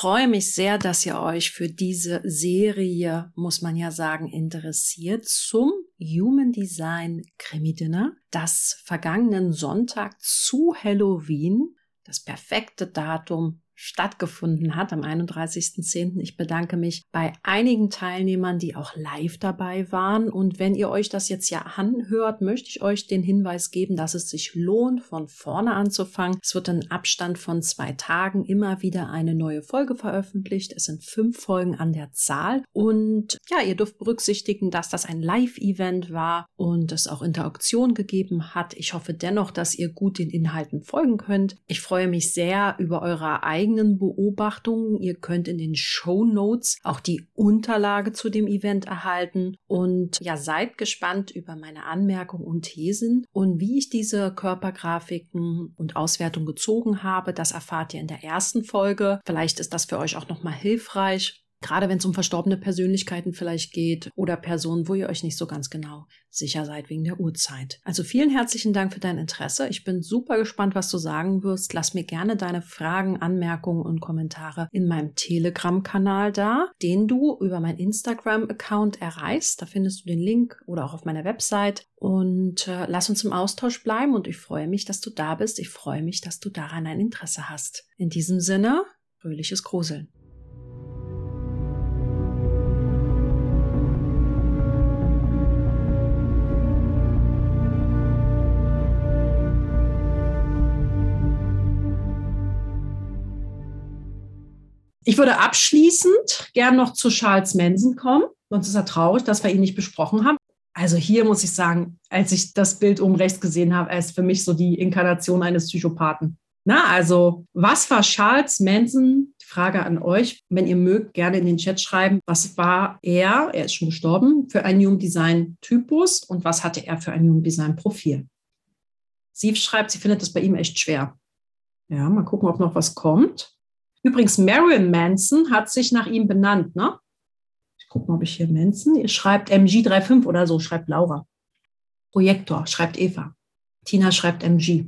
freue mich sehr, dass ihr euch für diese Serie, muss man ja sagen, interessiert zum Human Design Krimi Dinner, das vergangenen Sonntag zu Halloween, das perfekte Datum stattgefunden hat am 31.10. Ich bedanke mich bei einigen Teilnehmern, die auch live dabei waren. Und wenn ihr euch das jetzt ja anhört, möchte ich euch den Hinweis geben, dass es sich lohnt, von vorne anzufangen. Es wird in Abstand von zwei Tagen immer wieder eine neue Folge veröffentlicht. Es sind fünf Folgen an der Zahl. Und ja, ihr dürft berücksichtigen, dass das ein Live-Event war und es auch Interaktion gegeben hat. Ich hoffe dennoch, dass ihr gut den Inhalten folgen könnt. Ich freue mich sehr über eure eigenen eigenen Beobachtungen. Ihr könnt in den Show Notes auch die Unterlage zu dem Event erhalten und ja, seid gespannt über meine Anmerkungen und Thesen und wie ich diese Körpergrafiken und Auswertung gezogen habe. Das erfahrt ihr in der ersten Folge. Vielleicht ist das für euch auch nochmal hilfreich. Gerade wenn es um verstorbene Persönlichkeiten vielleicht geht oder Personen, wo ihr euch nicht so ganz genau sicher seid wegen der Uhrzeit. Also vielen herzlichen Dank für dein Interesse. Ich bin super gespannt, was du sagen wirst. Lass mir gerne deine Fragen, Anmerkungen und Kommentare in meinem Telegram-Kanal da, den du über mein Instagram-Account erreichst. Da findest du den Link oder auch auf meiner Website. Und äh, lass uns im Austausch bleiben und ich freue mich, dass du da bist. Ich freue mich, dass du daran ein Interesse hast. In diesem Sinne, fröhliches Gruseln. Ich würde abschließend gern noch zu Charles Manson kommen. Sonst ist er traurig, dass wir ihn nicht besprochen haben. Also hier muss ich sagen, als ich das Bild oben rechts gesehen habe, ist für mich so die Inkarnation eines Psychopathen. Na, also was war Charles Manson? Frage an euch, wenn ihr mögt, gerne in den Chat schreiben. Was war er, er ist schon gestorben, für ein Human Design Typus und was hatte er für ein Human Design Profil? Sie schreibt, sie findet das bei ihm echt schwer. Ja, mal gucken, ob noch was kommt. Übrigens, Marilyn Manson hat sich nach ihm benannt. Ne? Ich gucke mal, ob ich hier Manson. Ihr schreibt MG35 oder so, schreibt Laura. Projektor, schreibt Eva. Tina schreibt MG.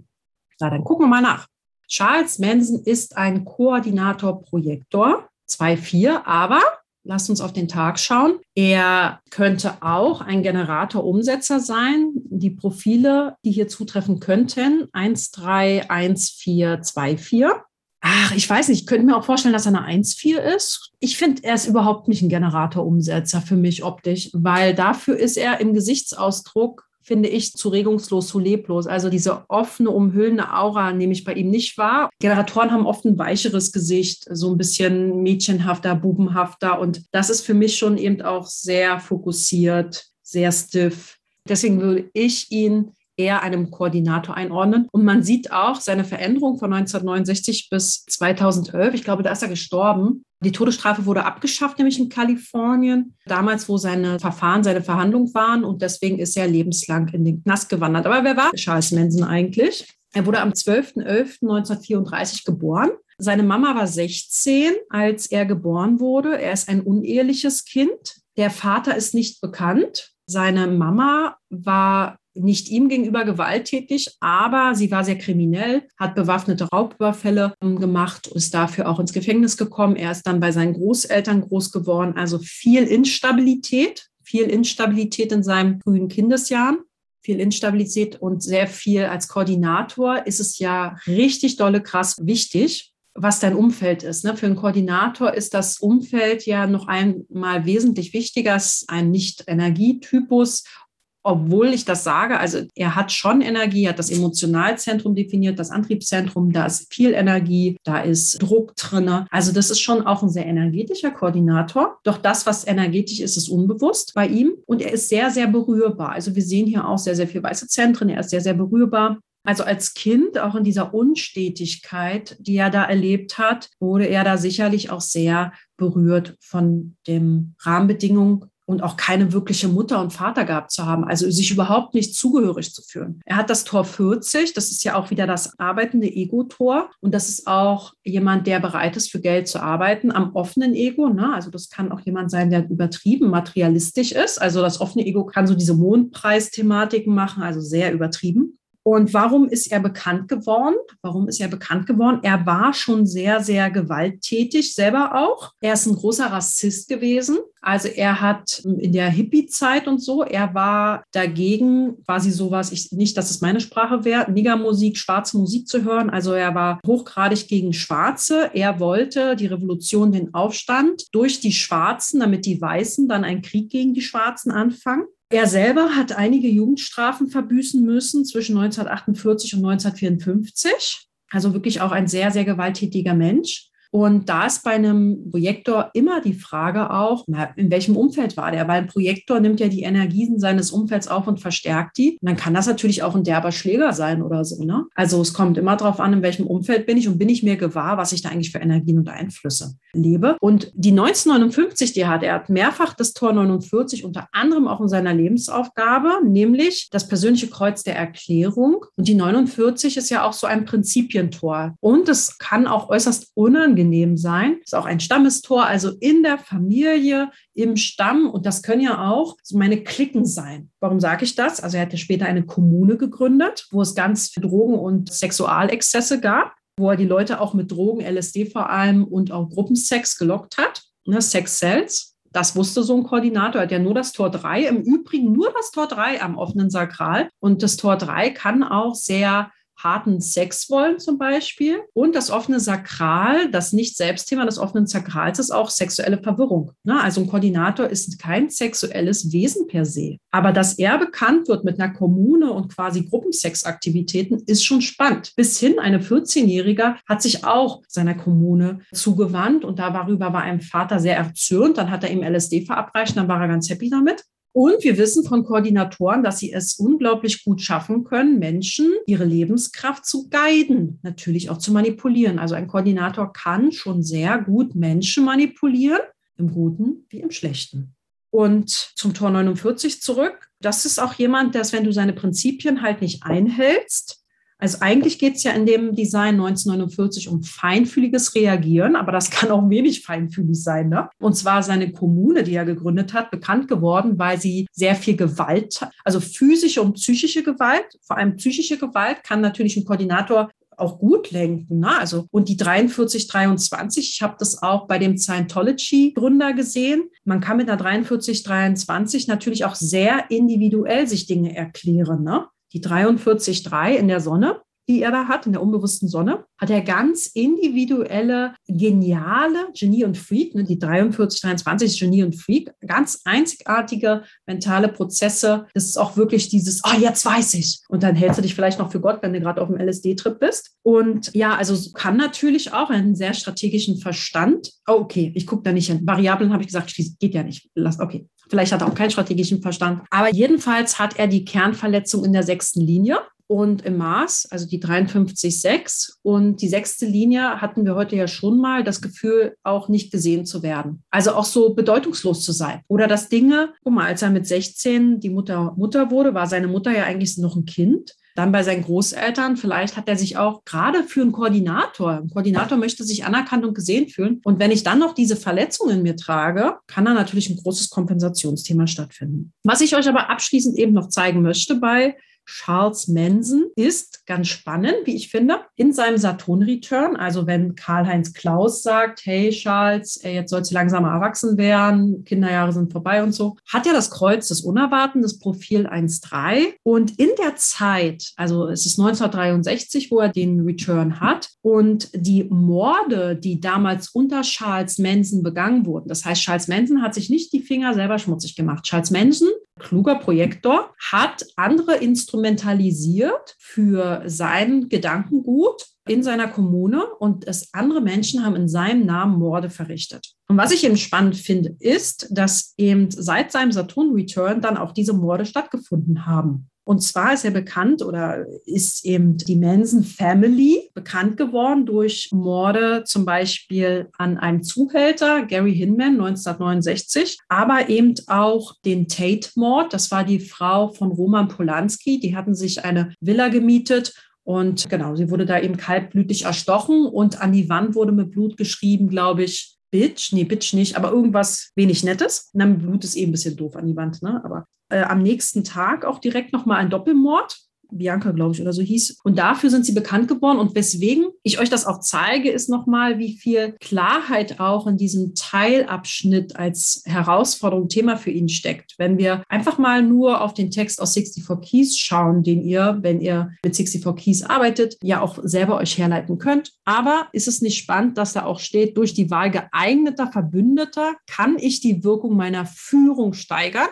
Na, dann gucken wir mal nach. Charles Manson ist ein Koordinator-Projektor, 2-4, aber lasst uns auf den Tag schauen. Er könnte auch ein Generator-Umsetzer sein. Die Profile, die hier zutreffen könnten, 1, 3, 1, 4, 2, 4. Ach, ich weiß nicht, ich könnte mir auch vorstellen, dass er eine 1,4 ist. Ich finde, er ist überhaupt nicht ein Generatorumsetzer für mich optisch, weil dafür ist er im Gesichtsausdruck, finde ich, zu regungslos, zu leblos. Also diese offene, umhüllende Aura nehme ich bei ihm nicht wahr. Generatoren haben oft ein weicheres Gesicht, so ein bisschen mädchenhafter, bubenhafter. Und das ist für mich schon eben auch sehr fokussiert, sehr stiff. Deswegen würde ich ihn eher einem Koordinator einordnen. Und man sieht auch seine Veränderung von 1969 bis 2011. Ich glaube, da ist er gestorben. Die Todesstrafe wurde abgeschafft, nämlich in Kalifornien, damals, wo seine Verfahren, seine Verhandlungen waren. Und deswegen ist er lebenslang in den Knast gewandert. Aber wer war Charles Manson eigentlich? Er wurde am 12.11.1934 geboren. Seine Mama war 16, als er geboren wurde. Er ist ein uneheliches Kind. Der Vater ist nicht bekannt. Seine Mama war nicht ihm gegenüber gewalttätig, aber sie war sehr kriminell, hat bewaffnete Raubüberfälle ähm, gemacht, ist dafür auch ins Gefängnis gekommen. Er ist dann bei seinen Großeltern groß geworden, also viel Instabilität, viel Instabilität in seinen frühen Kindesjahren viel Instabilität und sehr viel als Koordinator ist es ja richtig dolle krass wichtig, was dein Umfeld ist. Ne? Für einen Koordinator ist das Umfeld ja noch einmal wesentlich wichtiger, ein Nicht-Energietypus obwohl ich das sage, also er hat schon Energie, hat das Emotionalzentrum definiert, das Antriebszentrum, da ist viel Energie, da ist Druck drin. Also das ist schon auch ein sehr energetischer Koordinator. Doch das, was energetisch ist, ist unbewusst bei ihm und er ist sehr, sehr berührbar. Also wir sehen hier auch sehr, sehr viel weiße Zentren, er ist sehr, sehr berührbar. Also als Kind, auch in dieser Unstetigkeit, die er da erlebt hat, wurde er da sicherlich auch sehr berührt von den Rahmenbedingungen und auch keine wirkliche Mutter und Vater gehabt zu haben, also sich überhaupt nicht zugehörig zu fühlen. Er hat das Tor 40, das ist ja auch wieder das arbeitende Ego-Tor und das ist auch jemand, der bereit ist, für Geld zu arbeiten, am offenen Ego. Ne? Also das kann auch jemand sein, der übertrieben materialistisch ist. Also das offene Ego kann so diese Mondpreisthematiken machen, also sehr übertrieben. Und warum ist er bekannt geworden? Warum ist er bekannt geworden? Er war schon sehr, sehr gewalttätig, selber auch. Er ist ein großer Rassist gewesen. Also er hat in der Hippie-Zeit und so, er war dagegen quasi sowas, ich, nicht, dass es meine Sprache wäre, Niggermusik, schwarze Musik zu hören. Also er war hochgradig gegen Schwarze. Er wollte die Revolution, den Aufstand durch die Schwarzen, damit die Weißen dann einen Krieg gegen die Schwarzen anfangen. Er selber hat einige Jugendstrafen verbüßen müssen zwischen 1948 und 1954. Also wirklich auch ein sehr, sehr gewalttätiger Mensch. Und da ist bei einem Projektor immer die Frage auch, in welchem Umfeld war der? Weil ein Projektor nimmt ja die Energien seines Umfelds auf und verstärkt die. Und dann kann das natürlich auch ein derber Schläger sein oder so. Ne? Also es kommt immer darauf an, in welchem Umfeld bin ich und bin ich mir gewahr, was ich da eigentlich für Energien und Einflüsse lebe. Und die 1959, die hat er hat mehrfach das Tor 49, unter anderem auch in seiner Lebensaufgabe, nämlich das persönliche Kreuz der Erklärung. Und die 49 ist ja auch so ein Prinzipientor. Und es kann auch äußerst unangenehm unangenehm sein. Ist auch ein Stammestor, also in der Familie, im Stamm. Und das können ja auch meine Klicken sein. Warum sage ich das? Also er hat ja später eine Kommune gegründet, wo es ganz viele Drogen- und Sexualexzesse gab, wo er die Leute auch mit Drogen, LSD vor allem und auch Gruppensex gelockt hat. Ne, Sex Cells. Das wusste so ein Koordinator, er hat ja nur das Tor 3, im Übrigen nur das Tor 3 am offenen Sakral. Und das Tor 3 kann auch sehr harten Sex wollen zum Beispiel. Und das offene Sakral, das Nicht-Selbstthema des offenen Sakrals ist auch sexuelle Verwirrung. Ne? Also ein Koordinator ist kein sexuelles Wesen per se. Aber dass er bekannt wird mit einer Kommune und quasi Gruppensexaktivitäten, ist schon spannend. Bis hin, eine 14-Jährige hat sich auch seiner Kommune zugewandt und darüber war ein Vater sehr erzürnt. Dann hat er ihm LSD verabreicht, dann war er ganz happy damit. Und wir wissen von Koordinatoren, dass sie es unglaublich gut schaffen können, Menschen ihre Lebenskraft zu guiden, natürlich auch zu manipulieren. Also ein Koordinator kann schon sehr gut Menschen manipulieren, im Guten wie im Schlechten. Und zum Tor 49 zurück. Das ist auch jemand, der, wenn du seine Prinzipien halt nicht einhältst, also eigentlich geht es ja in dem Design 1949 um feinfühliges Reagieren, aber das kann auch wenig feinfühlig sein. Ne? Und zwar seine Kommune, die er gegründet hat, bekannt geworden, weil sie sehr viel Gewalt, also physische und psychische Gewalt, vor allem psychische Gewalt, kann natürlich ein Koordinator auch gut lenken. Ne? Also, und die 4323, ich habe das auch bei dem Scientology-Gründer gesehen. Man kann mit einer 4323 natürlich auch sehr individuell sich Dinge erklären. Ne? Die 43.3 in der Sonne, die er da hat, in der unbewussten Sonne, hat er ganz individuelle, geniale Genie und Freak, ne, die 43, 23 Genie und Freak, ganz einzigartige mentale Prozesse. Das ist auch wirklich dieses, oh, jetzt weiß ich. Und dann hältst du dich vielleicht noch für Gott, wenn du gerade auf dem LSD-Trip bist. Und ja, also kann natürlich auch einen sehr strategischen Verstand. Oh, okay, ich gucke da nicht hin. Variablen habe ich gesagt, geht ja nicht. Lass, okay. Vielleicht hat er auch keinen strategischen Verstand. Aber jedenfalls hat er die Kernverletzung in der sechsten Linie und im Mars, also die 53,6. Und die sechste Linie hatten wir heute ja schon mal das Gefühl, auch nicht gesehen zu werden. Also auch so bedeutungslos zu sein. Oder dass Dinge, guck mal, als er mit 16 die Mutter Mutter wurde, war seine Mutter ja eigentlich noch ein Kind. Dann bei seinen Großeltern, vielleicht hat er sich auch gerade für einen Koordinator, ein Koordinator möchte sich anerkannt und gesehen fühlen. Und wenn ich dann noch diese Verletzungen in mir trage, kann da natürlich ein großes Kompensationsthema stattfinden. Was ich euch aber abschließend eben noch zeigen möchte bei Charles Manson ist ganz spannend, wie ich finde, in seinem Saturn-Return. Also wenn Karl-Heinz Klaus sagt, hey Charles, jetzt sollst du langsam erwachsen werden, Kinderjahre sind vorbei und so, hat er das Kreuz des Unerwarten, das Profil 1.3. Und in der Zeit, also es ist 1963, wo er den Return hat und die Morde, die damals unter Charles Manson begangen wurden, das heißt, Charles Manson hat sich nicht die Finger selber schmutzig gemacht. Charles Manson kluger Projektor, hat andere instrumentalisiert für sein Gedankengut in seiner Kommune und es andere Menschen haben in seinem Namen Morde verrichtet. Und was ich eben spannend finde, ist, dass eben seit seinem Saturn-Return dann auch diese Morde stattgefunden haben. Und zwar ist er bekannt oder ist eben die Manson Family bekannt geworden durch Morde zum Beispiel an einem Zuhälter, Gary Hinman, 1969, aber eben auch den Tate-Mord. Das war die Frau von Roman Polanski. Die hatten sich eine Villa gemietet und genau, sie wurde da eben kaltblütig erstochen und an die Wand wurde mit Blut geschrieben, glaube ich, Bitch, nee, Bitch nicht, aber irgendwas wenig Nettes. Dann Blut ist eben ein bisschen doof an die Wand, ne? Aber äh, am nächsten Tag auch direkt nochmal ein Doppelmord. Bianca, glaube ich, oder so hieß. Und dafür sind sie bekannt geworden. Und weswegen ich euch das auch zeige, ist nochmal, wie viel Klarheit auch in diesem Teilabschnitt als Herausforderung Thema für ihn steckt. Wenn wir einfach mal nur auf den Text aus 64 Keys schauen, den ihr, wenn ihr mit 64 Keys arbeitet, ja auch selber euch herleiten könnt. Aber ist es nicht spannend, dass da auch steht, durch die Wahl geeigneter Verbündeter kann ich die Wirkung meiner Führung steigern?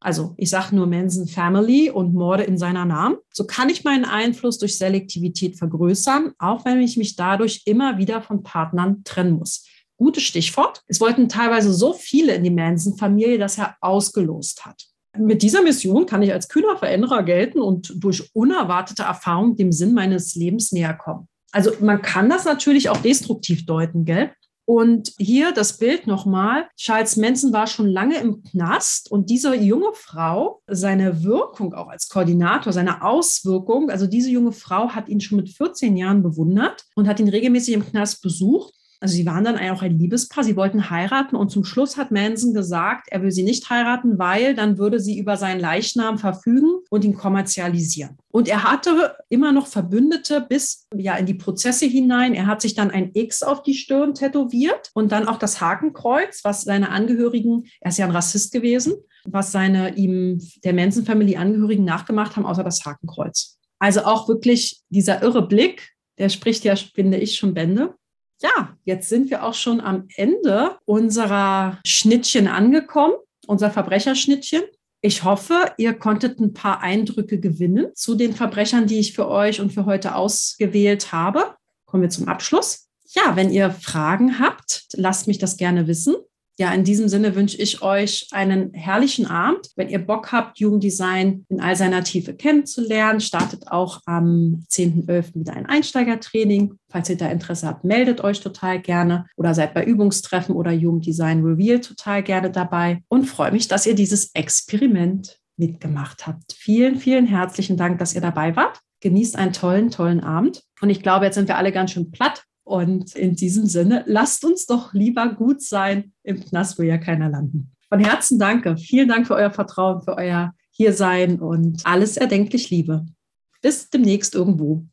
Also ich sage nur Manson Family und Morde in seiner Namen. So kann ich meinen Einfluss durch Selektivität vergrößern, auch wenn ich mich dadurch immer wieder von Partnern trennen muss. Gutes Stichwort. Es wollten teilweise so viele in die Manson-Familie, dass er ausgelost hat. Mit dieser Mission kann ich als kühner Veränderer gelten und durch unerwartete Erfahrung dem Sinn meines Lebens näher kommen. Also man kann das natürlich auch destruktiv deuten, gell? Und hier das Bild nochmal. Charles Manson war schon lange im Knast und diese junge Frau, seine Wirkung auch als Koordinator, seine Auswirkung, also diese junge Frau hat ihn schon mit 14 Jahren bewundert und hat ihn regelmäßig im Knast besucht also sie waren dann auch ein Liebespaar, sie wollten heiraten und zum Schluss hat Manson gesagt, er will sie nicht heiraten, weil dann würde sie über seinen Leichnam verfügen und ihn kommerzialisieren. Und er hatte immer noch Verbündete bis ja in die Prozesse hinein. Er hat sich dann ein X auf die Stirn tätowiert und dann auch das Hakenkreuz, was seine Angehörigen, er ist ja ein Rassist gewesen, was seine ihm der Manson-Familie Angehörigen nachgemacht haben, außer das Hakenkreuz. Also auch wirklich dieser irre Blick, der spricht ja, finde ich, schon Bände ja, jetzt sind wir auch schon am Ende unserer Schnittchen angekommen, unser Verbrecherschnittchen. Ich hoffe, ihr konntet ein paar Eindrücke gewinnen zu den Verbrechern, die ich für euch und für heute ausgewählt habe. Kommen wir zum Abschluss. Ja, wenn ihr Fragen habt, lasst mich das gerne wissen ja, in diesem Sinne wünsche ich euch einen herrlichen Abend. Wenn ihr Bock habt, Jugenddesign in all seiner Tiefe kennenzulernen, startet auch am 10.11. wieder ein Einsteigertraining. Falls ihr da Interesse habt, meldet euch total gerne oder seid bei Übungstreffen oder Jugenddesign Reveal total gerne dabei und freue mich, dass ihr dieses Experiment mitgemacht habt. Vielen, vielen herzlichen Dank, dass ihr dabei wart. Genießt einen tollen, tollen Abend. Und ich glaube, jetzt sind wir alle ganz schön platt und in diesem Sinne, lasst uns doch lieber gut sein im Knast, wo ja keiner landen. Von Herzen danke. Vielen Dank für euer Vertrauen, für euer Hiersein und alles erdenklich Liebe. Bis demnächst irgendwo.